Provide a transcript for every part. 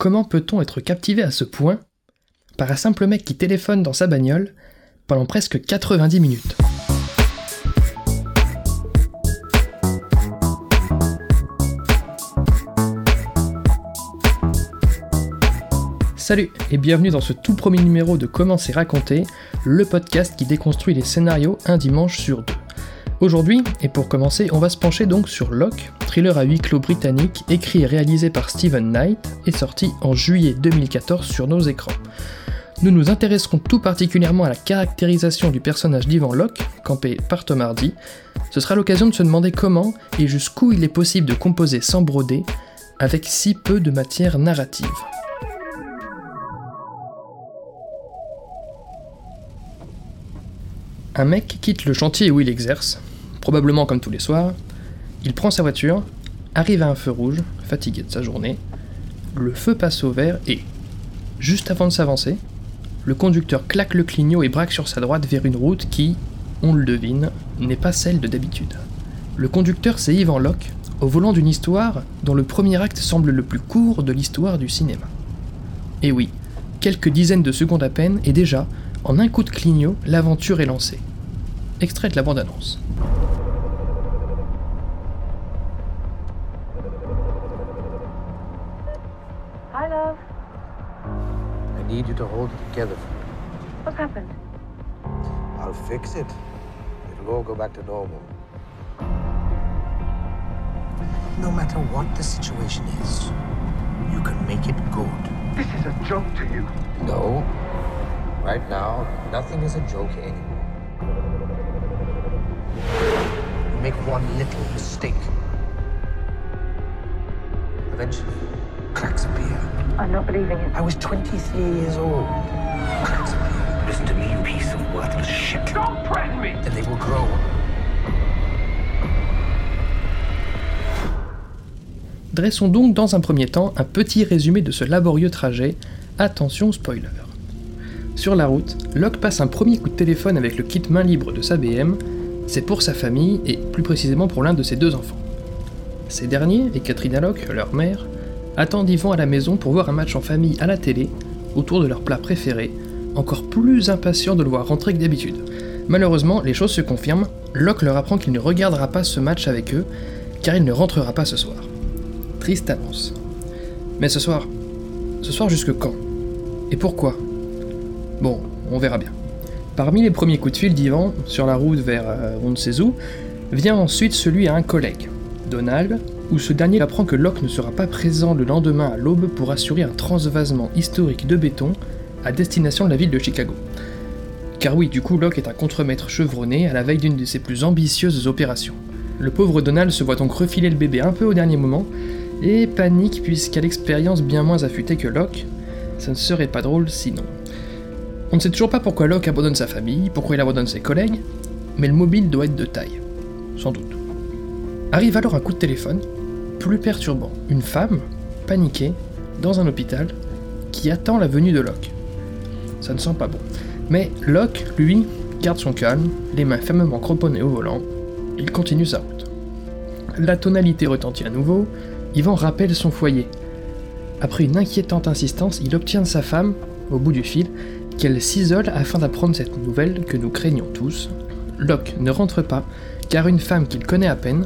Comment peut-on être captivé à ce point par un simple mec qui téléphone dans sa bagnole pendant presque 90 minutes? Salut et bienvenue dans ce tout premier numéro de Comment c'est raconté, le podcast qui déconstruit les scénarios un dimanche sur deux. Aujourd'hui, et pour commencer, on va se pencher donc sur Locke, thriller à huis clos britannique, écrit et réalisé par Stephen Knight, et sorti en juillet 2014 sur nos écrans. Nous nous intéresserons tout particulièrement à la caractérisation du personnage d'Ivan Locke, campé par Tom Hardy. Ce sera l'occasion de se demander comment et jusqu'où il est possible de composer sans broder, avec si peu de matière narrative. Un mec quitte le chantier où il exerce, probablement comme tous les soirs, il prend sa voiture, arrive à un feu rouge, fatigué de sa journée, le feu passe au vert et, juste avant de s'avancer, le conducteur claque le clignot et braque sur sa droite vers une route qui, on le devine, n'est pas celle de d'habitude. Le conducteur, c'est Yvan Locke, au volant d'une histoire dont le premier acte semble le plus court de l'histoire du cinéma. Et oui, quelques dizaines de secondes à peine, et déjà, en un coup de clignot, l'aventure est lancée. Extrait de la bande-annonce. Need you to hold it together for me. What's happened? I'll fix it. It'll all go back to normal. No matter what the situation is, you can make it good. This is a joke to you. No. Right now, nothing is a joke anymore. You make one little mistake. Eventually, cracks appear. I'm not believing it. I was 23 years old. Cracks appear. Listen to me, you piece of worthless shit. Don't threaten me! Then they will grow. Dressons donc dans un premier temps un petit résumé de ce laborieux trajet. Attention spoiler. Sur la route, Locke passe un premier coup de téléphone avec le kit main libre de sa BM. C'est pour sa famille et plus précisément pour l'un de ses deux enfants. Ces derniers et Katrina Locke, leur mère, attendent Yvan à la maison pour voir un match en famille à la télé, autour de leur plat préféré, encore plus impatients de le voir rentrer que d'habitude. Malheureusement, les choses se confirment, Locke leur apprend qu'il ne regardera pas ce match avec eux, car il ne rentrera pas ce soir. Triste annonce. Mais ce soir, ce soir jusque quand? Et pourquoi? Bon, on verra bien. Parmi les premiers coups de fil d'Ivan, sur la route vers euh, on ne sait où, vient ensuite celui à un collègue, Donald, où ce dernier apprend que Locke ne sera pas présent le lendemain à l'aube pour assurer un transvasement historique de béton à destination de la ville de Chicago. Car oui, du coup, Locke est un contremaître chevronné à la veille d'une de ses plus ambitieuses opérations. Le pauvre Donald se voit donc refiler le bébé un peu au dernier moment, et panique puisqu'à l'expérience bien moins affûtée que Locke, ça ne serait pas drôle sinon. On ne sait toujours pas pourquoi Locke abandonne sa famille, pourquoi il abandonne ses collègues, mais le mobile doit être de taille. Sans doute. Arrive alors un coup de téléphone, plus perturbant. Une femme, paniquée, dans un hôpital, qui attend la venue de Locke. Ça ne sent pas bon. Mais Locke, lui, garde son calme, les mains fermement cramponnées au volant. Il continue sa route. La tonalité retentit à nouveau, Yvan rappelle son foyer. Après une inquiétante insistance, il obtient de sa femme, au bout du fil, qu'elle s'isole afin d'apprendre cette nouvelle que nous craignons tous. Locke ne rentre pas, car une femme qu'il connaît à peine,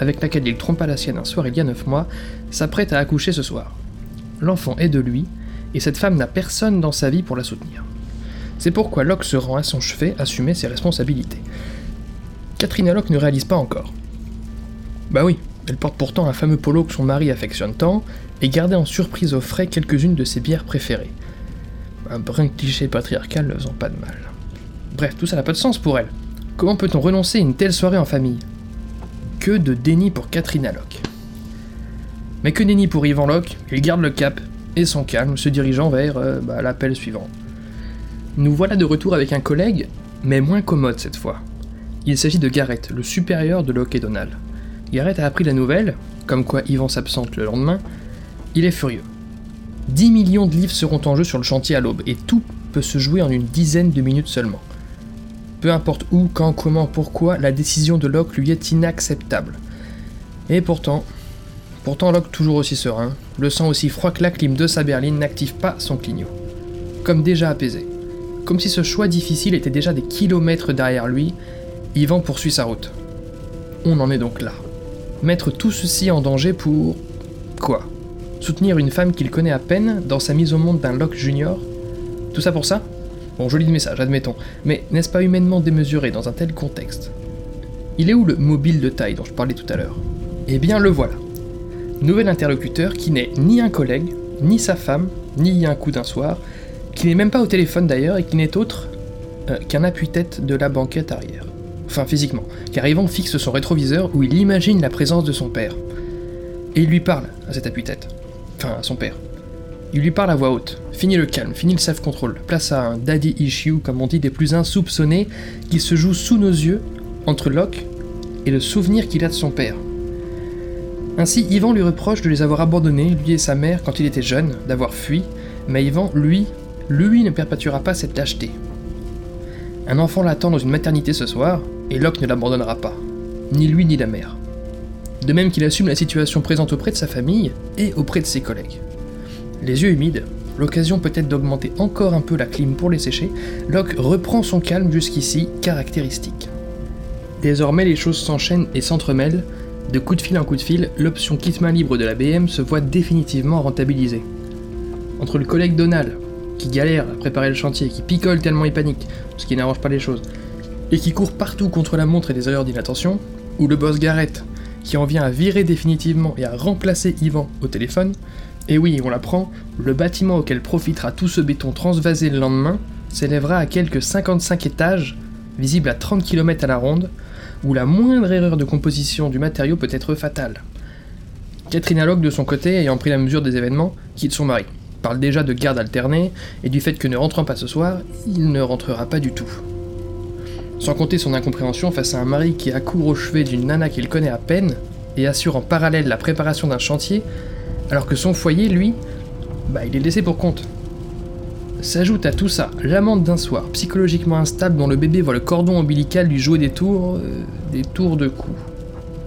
avec laquelle il trompa la sienne un soir il y a 9 mois, s'apprête à accoucher ce soir. L'enfant est de lui, et cette femme n'a personne dans sa vie pour la soutenir. C'est pourquoi Locke se rend à son chevet assumer ses responsabilités. Katrina Locke ne réalise pas encore. Bah oui, elle porte pourtant un fameux polo que son mari affectionne tant, et gardait en surprise au frais quelques-unes de ses bières préférées. Un brin cliché patriarcal ne faisant pas de mal. Bref, tout ça n'a pas de sens pour elle. Comment peut-on renoncer à une telle soirée en famille? Que de déni pour Katrina Locke. Mais que déni pour Yvan Locke, il garde le cap et son calme, se dirigeant vers euh, bah, l'appel suivant. Nous voilà de retour avec un collègue, mais moins commode cette fois. Il s'agit de Garrett, le supérieur de Locke et Donald. Garrett a appris la nouvelle, comme quoi Yvan s'absente le lendemain. Il est furieux. 10 millions de livres seront en jeu sur le chantier à l'aube, et tout peut se jouer en une dizaine de minutes seulement. Peu importe où, quand, comment, pourquoi, la décision de Locke lui est inacceptable. Et pourtant, Pourtant Locke, toujours aussi serein, le sang aussi froid que la clim de sa berline, n'active pas son clignot. Comme déjà apaisé. Comme si ce choix difficile était déjà des kilomètres derrière lui, Yvan poursuit sa route. On en est donc là. Mettre tout ceci en danger pour... quoi? Soutenir une femme qu'il connaît à peine dans sa mise au monde d'un Locke junior? Tout ça pour ça? Bon, joli message, admettons, mais n'est-ce pas humainement démesuré dans un tel contexte? Il est où le mobile de taille dont je parlais tout à l'heure? Eh bien, le voilà. Nouvel interlocuteur qui n'est ni un collègue, ni sa femme, ni un coup d'un soir, qui n'est même pas au téléphone d'ailleurs et qui n'est autre euh, qu'un appui-tête de la banquette arrière. Enfin, physiquement, car Yvan fixe son rétroviseur où il imagine la présence de son père. Et il lui parle à cet appui-tête. Enfin, à son père. Il lui parle à voix haute. Fini le calme, fini le self-control. Place à un daddy issue, comme on dit, des plus insoupçonnés, qui se joue sous nos yeux, entre Locke et le souvenir qu'il a de son père. Ainsi, Yvan lui reproche de les avoir abandonnés, lui et sa mère, quand il était jeune, d'avoir fui, mais Yvan, lui, lui ne perpétuera pas cette lâcheté. Un enfant l'attend dans une maternité ce soir, et Locke ne l'abandonnera pas, ni lui ni la mère. De même qu'il assume la situation présente auprès de sa famille et auprès de ses collègues. Les yeux humides, l'occasion peut-être d'augmenter encore un peu la clim pour les sécher, Locke reprend son calme jusqu'ici caractéristique. Désormais, les choses s'enchaînent et s'entremêlent. De coup de fil en coup de fil, l'option kit main libre de la BM se voit définitivement rentabilisée. Entre le collègue Donald, qui galère à préparer le chantier, qui picole tellement il panique, ce qui n'arrange pas les choses, et qui court partout contre la montre et les erreurs d'inattention, ou le boss Garrett, qui en vient à virer définitivement et à remplacer Ivan au téléphone, et oui, on l'apprend, le bâtiment auquel profitera tout ce béton transvasé le lendemain s'élèvera à quelques 55 étages, visible à 30 km à la ronde, où la moindre erreur de composition du matériau peut être fatale. Catherine Locke, de son côté, ayant pris la mesure des événements, quitte son mari. Parle déjà de garde alternée et du fait que ne rentrant pas ce soir, il ne rentrera pas du tout. Sans compter son incompréhension face à un mari qui accourt au chevet d'une nana qu'il connaît à peine et assure en parallèle la préparation d'un chantier, alors que son foyer, lui, bah il est laissé pour compte. S'ajoute à tout ça l'amante d'un soir psychologiquement instable dont le bébé voit le cordon ombilical lui jouer des tours, euh, des tours de cou.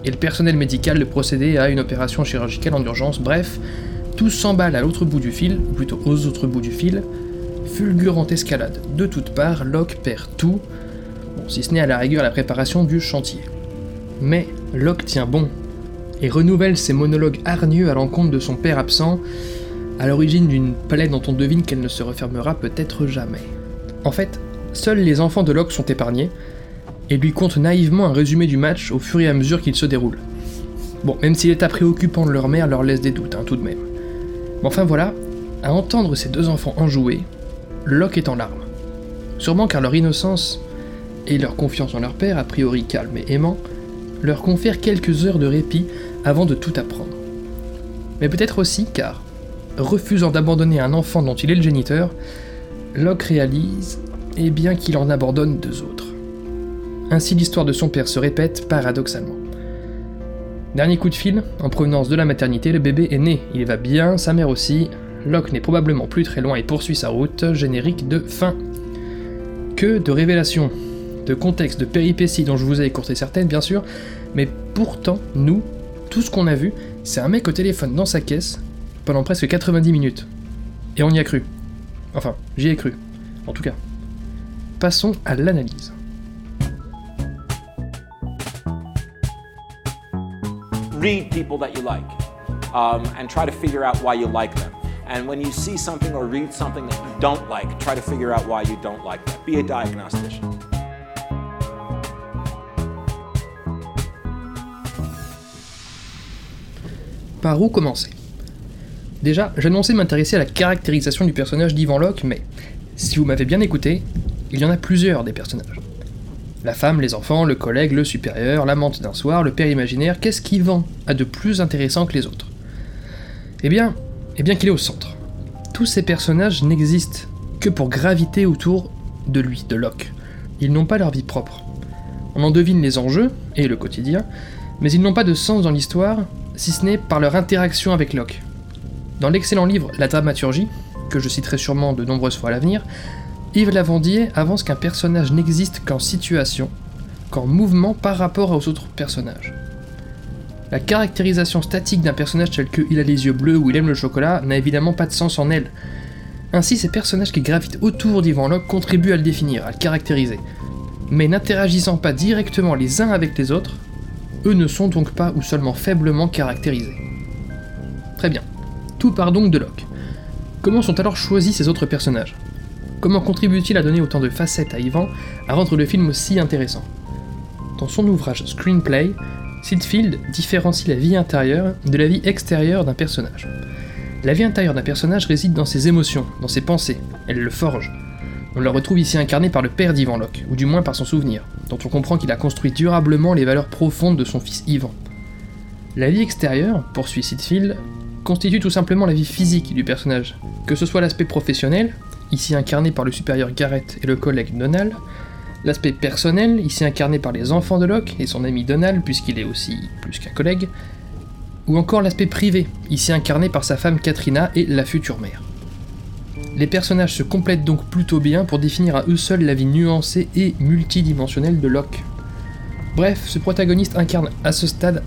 Et le personnel médical le procéder à une opération chirurgicale en urgence, bref, tout s'emballe à l'autre bout du fil, ou plutôt aux autres bouts du fil, fulgurante escalade. De toutes parts, Locke perd tout, si ce n'est à la rigueur la préparation du chantier. Mais Locke tient bon, et renouvelle ses monologues hargneux à l'encontre de son père absent, à l'origine d'une plaie dont on devine qu'elle ne se refermera peut-être jamais. En fait, seuls les enfants de Locke sont épargnés, et lui content naïvement un résumé du match au fur et à mesure qu'il se déroule. Bon, même si l'état préoccupant de leur mère leur laisse des doutes, hein, tout de même. Mais enfin voilà, à entendre ces deux enfants enjouer, Locke est en larmes. Sûrement car leur innocence et leur confiance en leur père, a priori calme et aimant, leur confèrent quelques heures de répit avant de tout apprendre. Mais peut-être aussi car, refusant d'abandonner un enfant dont il est le géniteur, Locke réalise, et bien qu'il en abandonne deux autres. Ainsi l'histoire de son père se répète paradoxalement. Dernier coup de fil, en provenance de la maternité, le bébé est né, il va bien, sa mère aussi, Locke n'est probablement plus très loin et poursuit sa route, générique de fin. Que de révélations, de contextes, de péripéties dont je vous ai écourté certaines bien sûr, mais pourtant, nous, tout ce qu'on a vu, c'est un mec au téléphone dans sa caisse pendant presque 90 minutes. Et on y a cru. Enfin, j'y ai cru. En tout cas. Passons à l'analyse. read people that you like um, and try to figure out why you like them. And when you see something or read something that you don't like, try to figure out why you don't like that. Be a diagnostician. Par où commencer Déjà, j'annonçais m'intéresser à la caractérisation du personnage d'Ivan Locke, mais si vous m'avez bien écouté, il y en a plusieurs des personnages. La femme, les enfants, le collègue, le supérieur, l'amante d'un soir, le père imaginaire, qu'est-ce qu'Ivan a de plus intéressant que les autres? Eh bien, eh bien qu'il est au centre. Tous ces personnages n'existent que pour graviter autour de lui, de Locke. Ils n'ont pas leur vie propre. On en devine les enjeux et le quotidien, mais ils n'ont pas de sens dans l'histoire, si ce n'est par leur interaction avec Locke. Dans l'excellent livre La dramaturgie, que je citerai sûrement de nombreuses fois à l'avenir, Yves Lavandier avance qu'un personnage n'existe qu'en situation, qu'en mouvement par rapport aux autres personnages. La caractérisation statique d'un personnage tel que il a les yeux bleus ou il aime le chocolat n'a évidemment pas de sens en elle. Ainsi, ces personnages qui gravitent autour d'Ivan Locke contribuent à le définir, à le caractériser. Mais n'interagissant pas directement les uns avec les autres, eux ne sont donc pas ou seulement faiblement caractérisés. Très bien. Tout part donc de Locke. Comment sont alors choisis ces autres personnages? Comment contribue-t-il à donner autant de facettes à Ivan, à rendre le film aussi intéressant Dans son ouvrage Screenplay, Sidfield différencie la vie intérieure de la vie extérieure d'un personnage. La vie intérieure d'un personnage réside dans ses émotions, dans ses pensées, elle le forge. On le retrouve ici incarné par le père d'Ivan Locke, ou du moins par son souvenir, on comprend qu'il a construit durablement les valeurs profondes de son fils Ivan. La vie extérieure, poursuit Sidfield, constitue tout simplement la vie physique du personnage, que ce soit l'aspect professionnel, ici incarné par le supérieur Garrett et le collègue Donald, l'aspect personnel, ici incarné par les enfants de Locke et son ami Donald, puisqu'il est aussi plus qu'un collègue, ou encore l'aspect privé, ici incarné par sa femme Katrina et la future mère. Les personnages se complètent donc plutôt bien pour définir à eux seuls la vie nuancée et multidimensionnelle de Locke. Bref, ce protagoniste incarne à ce stade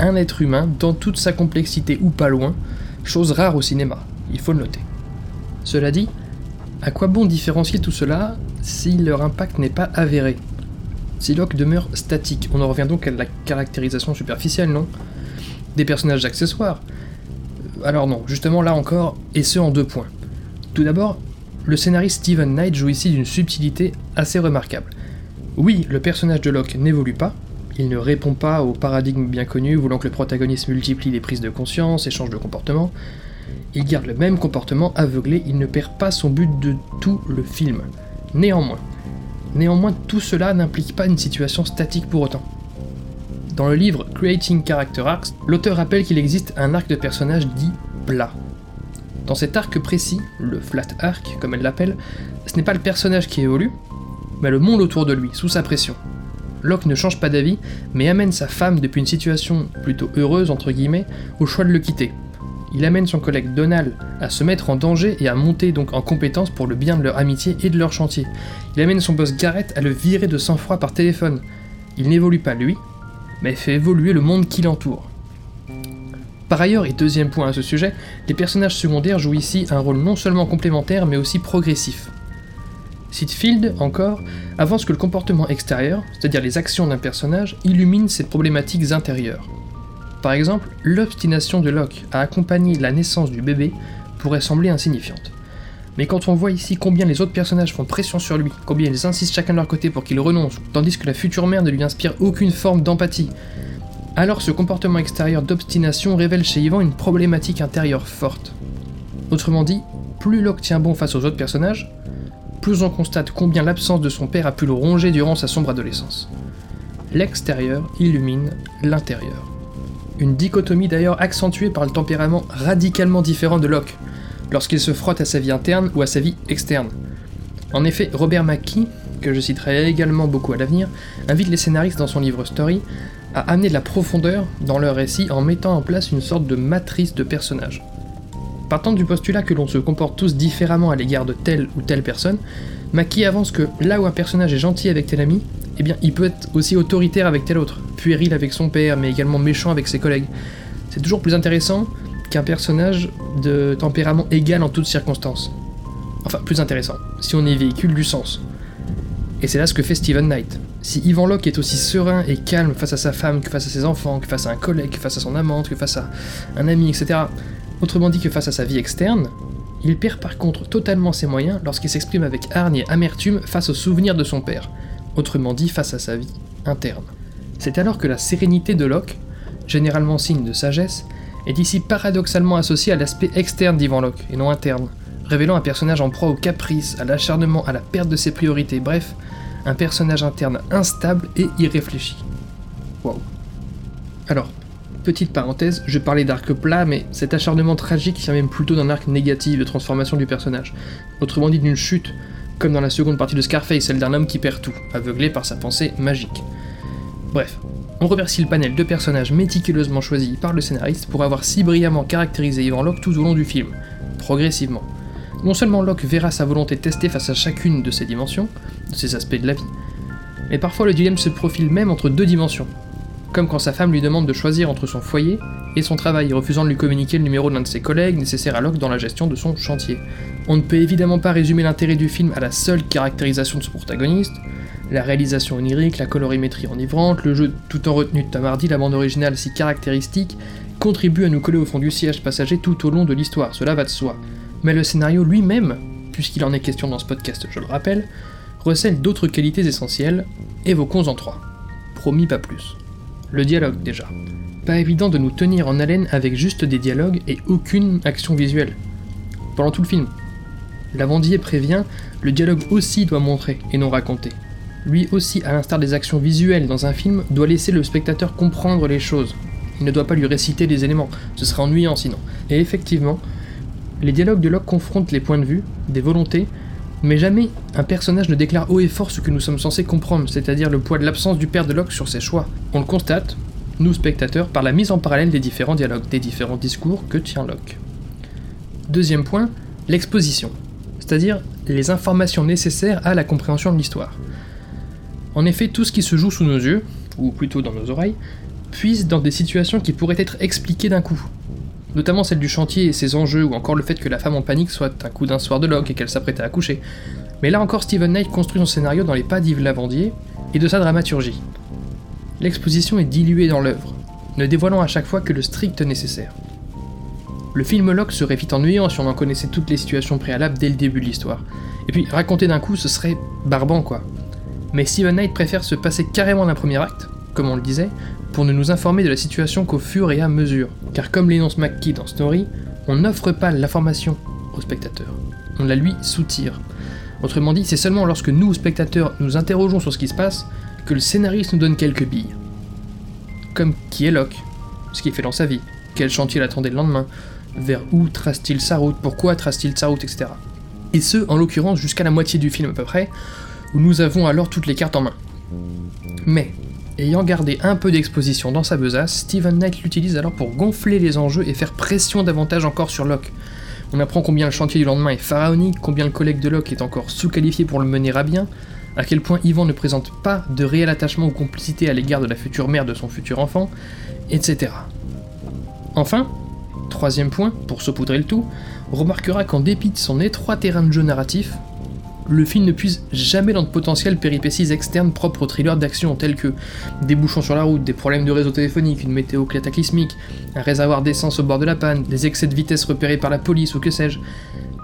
un être humain dans toute sa complexité ou pas loin, chose rare au cinéma, il faut le noter. Cela dit, à quoi bon différencier tout cela si leur impact n'est pas avéré? Si Locke demeure statique, on en revient donc à la caractérisation superficielle, non? Des personnages accessoires? Alors non, justement là encore, et ce en deux points. Tout d'abord, le scénariste Steven Knight joue ici d'une subtilité assez remarquable. Oui, le personnage de Locke n'évolue pas, il ne répond pas au paradigme bien connu voulant que le protagoniste multiplie les prises de conscience et change de comportement, il garde le même comportement aveuglé, il ne perd pas son but de tout le film. Néanmoins, néanmoins tout cela n'implique pas une situation statique pour autant. Dans le livre Creating Character Arcs, l'auteur rappelle qu'il existe un arc de personnage dit plat. Dans cet arc précis, le flat arc comme elle l'appelle, ce n'est pas le personnage qui évolue, mais le monde autour de lui, sous sa pression. Locke ne change pas d'avis, mais amène sa femme depuis une situation plutôt heureuse entre guillemets au choix de le quitter, il amène son collègue Donald à se mettre en danger et à monter donc en compétence pour le bien de leur amitié et de leur chantier. Il amène son boss Garrett à le virer de sang-froid par téléphone. Il n'évolue pas lui, mais fait évoluer le monde qui l'entoure. Par ailleurs, et deuxième point à ce sujet, les personnages secondaires jouent ici un rôle non seulement complémentaire mais aussi progressif. Sitfield, encore, avance que le comportement extérieur, c'est-à-dire les actions d'un personnage, illumine ses problématiques intérieures. Par exemple, l'obstination de Locke à accompagner la naissance du bébé pourrait sembler insignifiante. Mais quand on voit ici combien les autres personnages font pression sur lui, combien ils insistent chacun de leur côté pour qu'il renonce, tandis que la future mère ne lui inspire aucune forme d'empathie, alors ce comportement extérieur d'obstination révèle chez Ivan une problématique intérieure forte. Autrement dit, plus Locke tient bon face aux autres personnages, plus on constate combien l'absence de son père a pu le ronger durant sa sombre adolescence. L'extérieur illumine l'intérieur. Une dichotomie d'ailleurs accentuée par le tempérament radicalement différent de Locke, lorsqu'il se frotte à sa vie interne ou à sa vie externe. En effet, Robert McKee, que je citerai également beaucoup à l'avenir, invite les scénaristes dans son livre Story à amener de la profondeur dans leur récit en mettant en place une sorte de matrice de personnages. Partant du postulat que l'on se comporte tous différemment à l'égard de telle ou telle personne, Mackie avance que là où un personnage est gentil avec tel ami, eh bien il peut être aussi autoritaire avec tel autre, puéril avec son père, mais également méchant avec ses collègues. C'est toujours plus intéressant qu'un personnage de tempérament égal en toutes circonstances. Enfin, plus intéressant, si on y véhicule du sens. Et c'est là ce que fait Steven Knight. Si Ivan Locke est aussi serein et calme face à sa femme que face à ses enfants, que face à un collègue, que face à son amante, que face à un ami, etc., autrement dit que face à sa vie externe, il perd par contre totalement ses moyens lorsqu'il s'exprime avec hargne et amertume face aux souvenirs de son père, autrement dit face à sa vie interne. C'est alors que la sérénité de Locke, généralement signe de sagesse, est ici paradoxalement associée à l'aspect externe d'Ivan Locke et non interne, révélant un personnage en proie au caprice, à l'acharnement, à la perte de ses priorités, bref, un personnage interne instable et irréfléchi. Wow. Alors, petite parenthèse, je parlais d'arc plat, mais cet acharnement tragique vient même plutôt d'un arc négatif de transformation du personnage, autrement dit d'une chute, comme dans la seconde partie de Scarface, celle d'un homme qui perd tout, aveuglé par sa pensée magique. Bref, on remercie le panel de personnages méticuleusement choisis par le scénariste pour avoir si brillamment caractérisé Ivan Locke tout au long du film, progressivement. Non seulement Locke verra sa volonté testée face à chacune de ces dimensions, de ces aspects de la vie, mais parfois le dilemme se profile même entre deux dimensions. comme quand sa femme lui demande de choisir entre son foyer et son travail, refusant de lui communiquer le numéro de l'un de ses collègues nécessaire à Locke dans la gestion de son chantier. On ne peut évidemment pas résumer l'intérêt du film à la seule caractérisation de son protagoniste, la réalisation onirique, la colorimétrie enivrante, le jeu tout en retenue de Tom Hardy, la bande originale si caractéristique, contribuent à nous coller au fond du siège passager tout au long de l'histoire, cela va de soi. Mais le scénario lui-même, puisqu'il en est question dans ce podcast, je le rappelle, recèle d'autres qualités essentielles, évoquons-en trois. Promis pas plus. Le dialogue déjà. Pas évident de nous tenir en haleine avec juste des dialogues et aucune action visuelle. Pendant tout le film. Lavandier prévient, le dialogue aussi doit montrer et non raconter. Lui aussi, à l'instar des actions visuelles dans un film, doit laisser le spectateur comprendre les choses. Il ne doit pas lui réciter des éléments, ce serait ennuyant sinon. Et effectivement, les dialogues de Locke confrontent les points de vue, des volontés, mais jamais un personnage ne déclare haut et fort ce que nous sommes censés comprendre, c'est-à-dire le poids de l'absence du père de Locke sur ses choix. On le constate, nous spectateurs, par la mise en parallèle des différents dialogues, des différents discours que tient Locke. Deuxième point, l'exposition, c'est-à-dire les informations nécessaires à la compréhension de l'histoire. En effet, tout ce qui se joue sous nos yeux, ou plutôt dans nos oreilles, puise dans des situations qui pourraient être expliquées d'un coup. Notamment celle du chantier et ses enjeux, ou encore le fait que la femme en panique soit un coup d'un soir de Locke et qu'elle s'apprête à accoucher. Mais là encore, Stephen Knight construit son scénario dans les pas d'Yves Lavandier et de sa dramaturgie. L'exposition est diluée dans l'œuvre, ne dévoilant à chaque fois que le strict nécessaire. Le film Locke serait vite ennuyant si on en connaissait toutes les situations préalables dès le début de l'histoire. Et puis, raconter d'un coup, ce serait barbant quoi. Mais Steven Knight préfère se passer carrément d'un premier acte, comme on le disait, pour ne nous informer de la situation qu'au fur et à mesure. Car comme l'énonce McKee dans Story, on n'offre pas l'information au spectateur, on la lui soutire. Autrement dit, c'est seulement lorsque nous, spectateurs, nous interrogeons sur ce qui se passe, que le scénariste nous donne quelques billes. Comme qui est Locke Ce qu'il fait dans sa vie Quel chantier l'attendait le lendemain Vers où trace-t-il sa route? Pourquoi trace-t-il sa route Etc. Et ce, en l'occurrence, jusqu'à la moitié du film à peu près, où nous avons alors toutes les cartes en main. Mais, ayant gardé un peu d'exposition dans sa besace, Steven Knight l'utilise alors pour gonfler les enjeux et faire pression davantage encore sur Locke. On apprend combien le chantier du lendemain est pharaonique, combien le collègue de Locke est encore sous-qualifié pour le mener à bien, à quel point Ivan ne présente pas de réel attachement ou complicité à l'égard de la future mère de son futur enfant, etc. Enfin, troisième point, pour saupoudrer le tout, remarquera qu'en dépit de son étroit terrain de jeu narratif, le film ne puise jamais dans de potentielles péripéties externes propres au thriller d'action tels que des bouchons sur la route, des problèmes de réseau téléphonique, une météo cataclysmique, un réservoir d'essence au bord de la panne, des excès de vitesse repérés par la police ou que sais-je.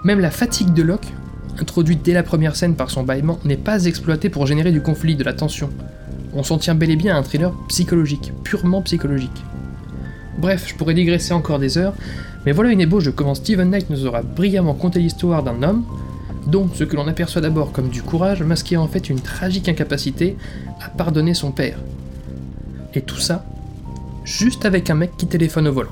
Même la fatigue de Locke, introduite dès la première scène par son bâillement, n'est pas exploitée pour générer du conflit, de la tension. On s'en tient bel et bien à un thriller psychologique, purement psychologique. Bref, je pourrais digresser encore des heures, mais voilà une ébauche de comment Steven Knight nous aura brillamment conté l'histoire d'un homme, dont ce que l'on aperçoit d'abord comme du courage masquait en fait une tragique incapacité à pardonner son père. Et tout ça, juste avec un mec qui téléphone au volant.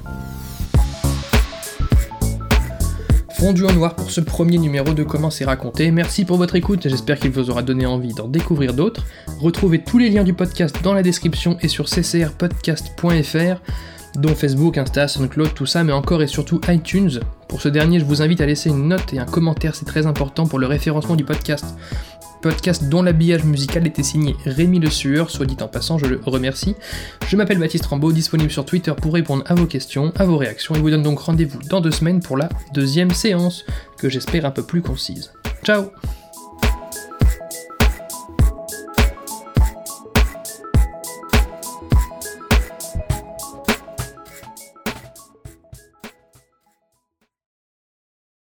Fondu en noir pour ce premier numéro de Comment c'est raconté. Merci pour votre écoute, j'espère qu'il vous aura donné envie d'en découvrir d'autres. Retrouvez tous les liens du podcast dans la description et sur ccrpodcast.fr dont Facebook, Insta, SoundCloud, tout ça, mais encore et surtout iTunes. Pour ce dernier, je vous invite à laisser une note et un commentaire, c'est très important pour le référencement du podcast. Podcast dont l'habillage musical était signé Rémi Le Sueur, soit dit en passant, je le remercie. Je m'appelle Baptiste Rambaud, disponible sur Twitter pour répondre à vos questions, à vos réactions, et vous donne donc rendez-vous dans deux semaines pour la deuxième séance, que j'espère un peu plus concise. Ciao